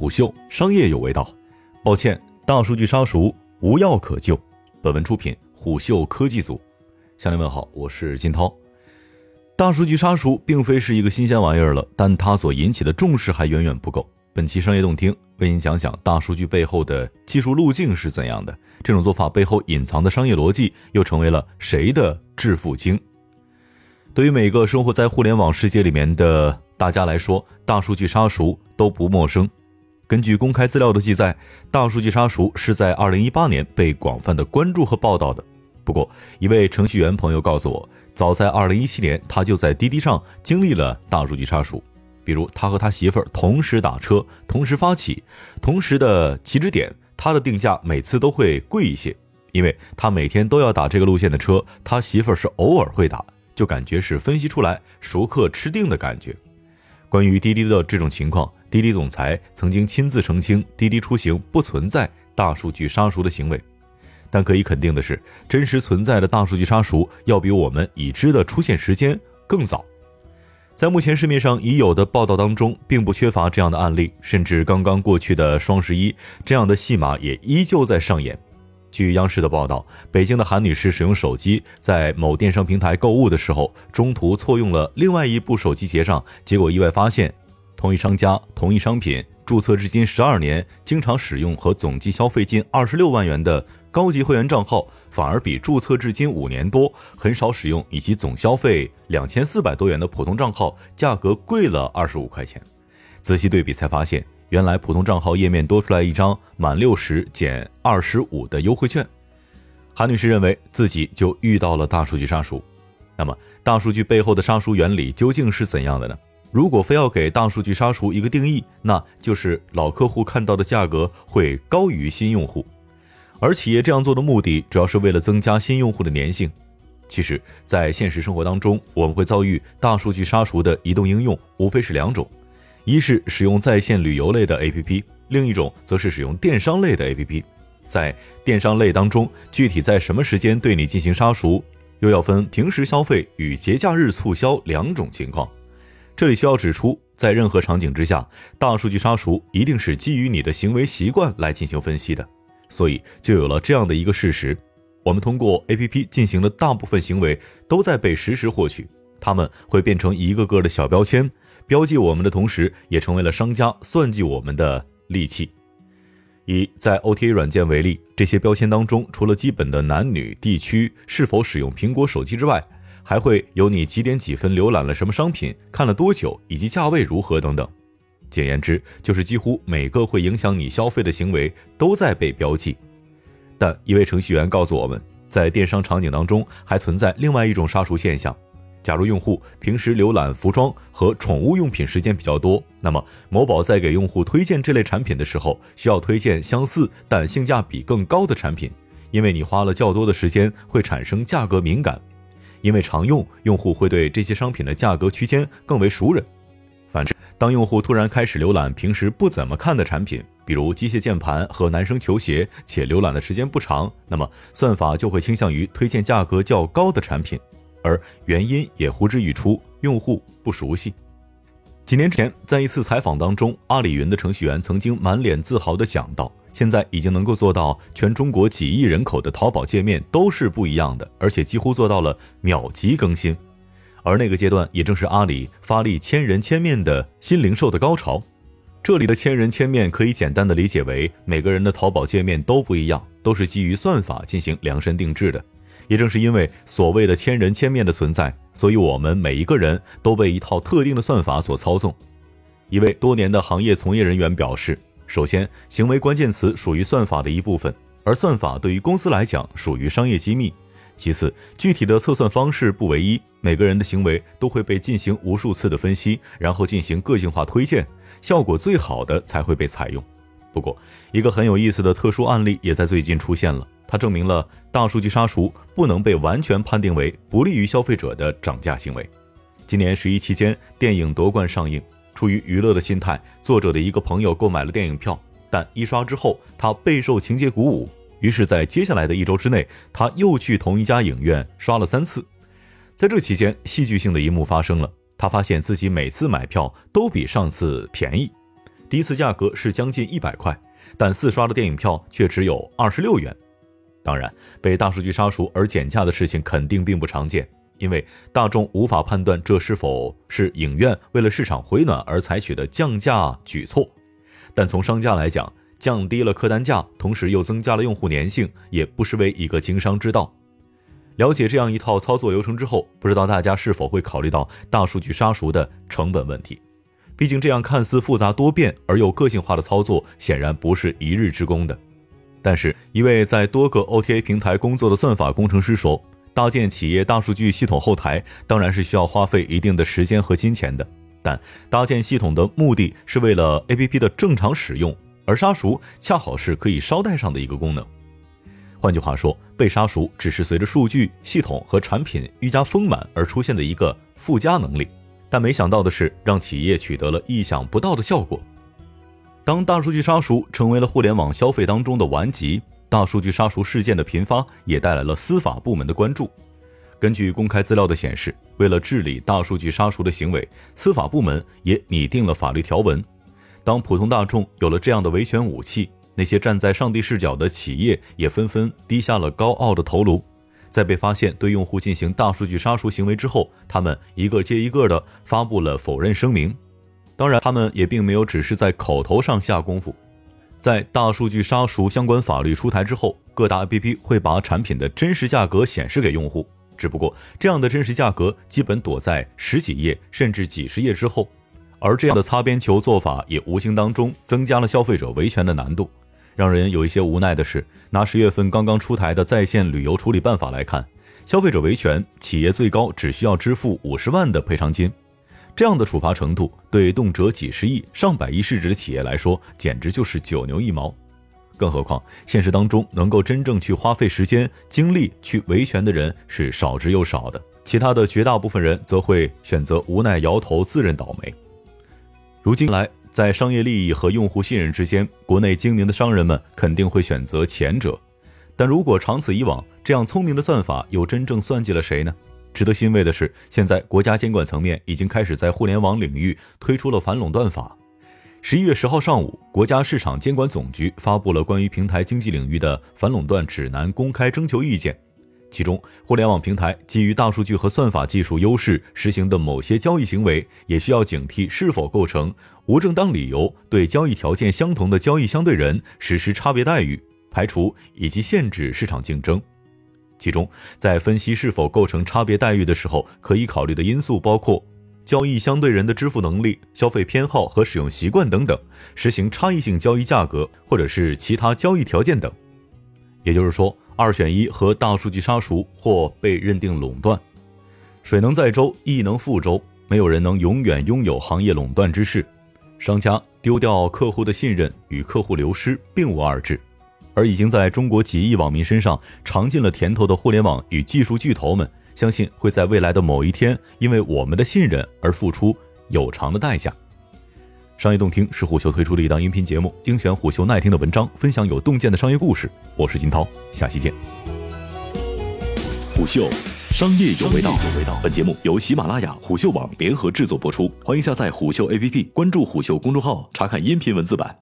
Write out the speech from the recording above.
虎嗅商业有味道，抱歉，大数据杀熟无药可救。本文出品虎嗅科技组，向您问好，我是金涛。大数据杀熟并非是一个新鲜玩意儿了，但它所引起的重视还远远不够。本期商业动听为您讲讲大数据背后的技术路径是怎样的，这种做法背后隐藏的商业逻辑又成为了谁的致富经？对于每个生活在互联网世界里面的大家来说，大数据杀熟都不陌生。根据公开资料的记载，大数据杀熟是在二零一八年被广泛的关注和报道的。不过，一位程序员朋友告诉我，早在二零一七年，他就在滴滴上经历了大数据杀熟。比如，他和他媳妇儿同时打车，同时发起，同时的起止点，他的定价每次都会贵一些，因为他每天都要打这个路线的车，他媳妇儿是偶尔会打，就感觉是分析出来熟客吃定的感觉。关于滴滴的这种情况。滴滴总裁曾经亲自澄清，滴滴出行不存在大数据杀熟的行为，但可以肯定的是，真实存在的大数据杀熟要比我们已知的出现时间更早。在目前市面上已有的报道当中，并不缺乏这样的案例，甚至刚刚过去的双十一，这样的戏码也依旧在上演。据央视的报道，北京的韩女士使用手机在某电商平台购物的时候，中途错用了另外一部手机结账，结果意外发现。同一商家、同一商品，注册至今十二年，经常使用和总计消费近二十六万元的高级会员账号，反而比注册至今五年多、很少使用以及总消费两千四百多元的普通账号价格贵了二十五块钱。仔细对比才发现，原来普通账号页面多出来一张满六十减二十五的优惠券。韩女士认为自己就遇到了大数据杀熟。那么，大数据背后的杀熟原理究竟是怎样的呢？如果非要给大数据杀熟一个定义，那就是老客户看到的价格会高于新用户，而企业这样做的目的主要是为了增加新用户的粘性。其实，在现实生活当中，我们会遭遇大数据杀熟的移动应用，无非是两种：一是使用在线旅游类的 APP，另一种则是使用电商类的 APP。在电商类当中，具体在什么时间对你进行杀熟，又要分平时消费与节假日促销两种情况。这里需要指出，在任何场景之下，大数据杀熟一定是基于你的行为习惯来进行分析的，所以就有了这样的一个事实：我们通过 APP 进行的大部分行为都在被实时获取，它们会变成一个个的小标签，标记我们的同时，也成为了商家算计我们的利器。以在 OTA 软件为例，这些标签当中，除了基本的男女、地区、是否使用苹果手机之外，还会有你几点几分浏览了什么商品，看了多久，以及价位如何等等。简言之，就是几乎每个会影响你消费的行为都在被标记。但一位程序员告诉我们，在电商场景当中还存在另外一种杀熟现象：假如用户平时浏览服装和宠物用品时间比较多，那么某宝在给用户推荐这类产品的时候，需要推荐相似但性价比更高的产品，因为你花了较多的时间，会产生价格敏感。因为常用用户会对这些商品的价格区间更为熟稔。反之，当用户突然开始浏览平时不怎么看的产品，比如机械键盘和男生球鞋，且浏览的时间不长，那么算法就会倾向于推荐价格较高的产品，而原因也呼之欲出：用户不熟悉。几年前，在一次采访当中，阿里云的程序员曾经满脸自豪地讲到：“现在已经能够做到全中国几亿人口的淘宝界面都是不一样的，而且几乎做到了秒级更新。”而那个阶段，也正是阿里发力千人千面的新零售的高潮。这里的千人千面可以简单的理解为，每个人的淘宝界面都不一样，都是基于算法进行量身定制的。也正是因为所谓的千人千面的存在，所以我们每一个人都被一套特定的算法所操纵。一位多年的行业从业人员表示：，首先，行为关键词属于算法的一部分，而算法对于公司来讲属于商业机密。其次，具体的测算方式不唯一，每个人的行为都会被进行无数次的分析，然后进行个性化推荐，效果最好的才会被采用。不过，一个很有意思的特殊案例也在最近出现了。它证明了大数据杀熟不能被完全判定为不利于消费者的涨价行为。今年十一期间，电影夺冠上映，出于娱乐的心态，作者的一个朋友购买了电影票，但一刷之后，他备受情节鼓舞，于是，在接下来的一周之内，他又去同一家影院刷了三次。在这期间，戏剧性的一幕发生了，他发现自己每次买票都比上次便宜。第一次价格是将近一百块，但四刷的电影票却只有二十六元。当然，被大数据杀熟而减价的事情肯定并不常见，因为大众无法判断这是否是影院为了市场回暖而采取的降价举措。但从商家来讲，降低了客单价，同时又增加了用户粘性，也不失为一个经商之道。了解这样一套操作流程之后，不知道大家是否会考虑到大数据杀熟的成本问题？毕竟，这样看似复杂多变而又个性化的操作，显然不是一日之功的。但是，一位在多个 OTA 平台工作的算法工程师说：“搭建企业大数据系统后台，当然是需要花费一定的时间和金钱的。但搭建系统的目的是为了 APP 的正常使用，而杀熟恰好是可以捎带上的一个功能。换句话说，被杀熟只是随着数据系统和产品愈加丰满而出现的一个附加能力。但没想到的是，让企业取得了意想不到的效果。”当大数据杀熟成为了互联网消费当中的顽疾，大数据杀熟事件的频发也带来了司法部门的关注。根据公开资料的显示，为了治理大数据杀熟的行为，司法部门也拟定了法律条文。当普通大众有了这样的维权武器，那些站在上帝视角的企业也纷纷低下了高傲的头颅。在被发现对用户进行大数据杀熟行为之后，他们一个接一个的发布了否认声明。当然，他们也并没有只是在口头上下功夫。在大数据杀熟相关法律出台之后，各大 APP 会把产品的真实价格显示给用户。只不过，这样的真实价格基本躲在十几页甚至几十页之后，而这样的擦边球做法也无形当中增加了消费者维权的难度。让人有一些无奈的是，拿十月份刚刚出台的在线旅游处理办法来看，消费者维权，企业最高只需要支付五十万的赔偿金。这样的处罚程度，对动辄几十亿、上百亿市值的企业来说，简直就是九牛一毛。更何况，现实当中能够真正去花费时间、精力去维权的人是少之又少的，其他的绝大部分人则会选择无奈摇头，自认倒霉。如今来，在商业利益和用户信任之间，国内精明的商人们肯定会选择前者。但如果长此以往，这样聪明的算法又真正算计了谁呢？值得欣慰的是，现在国家监管层面已经开始在互联网领域推出了反垄断法。十一月十号上午，国家市场监管总局发布了关于平台经济领域的反垄断指南公开征求意见，其中，互联网平台基于大数据和算法技术优势实行的某些交易行为，也需要警惕是否构成无正当理由对交易条件相同的交易相对人实施差别待遇、排除以及限制市场竞争。其中，在分析是否构成差别待遇的时候，可以考虑的因素包括交易相对人的支付能力、消费偏好和使用习惯等等，实行差异性交易价格或者是其他交易条件等。也就是说，二选一和大数据杀熟或被认定垄断。水能载舟，亦能覆舟，没有人能永远拥有行业垄断之势。商家丢掉客户的信任与客户流失并无二致。而已经在中国几亿网民身上尝尽了甜头的互联网与技术巨头们，相信会在未来的某一天，因为我们的信任而付出有偿的代价。商业洞听是虎嗅推出的一档音频节目，精选虎嗅耐听的文章，分享有洞见的商业故事。我是金涛，下期见。虎嗅，商业有味道。本节目由喜马拉雅、虎嗅网联合制作播出，欢迎下载虎嗅 APP，关注虎嗅公众号，查看音频文字版。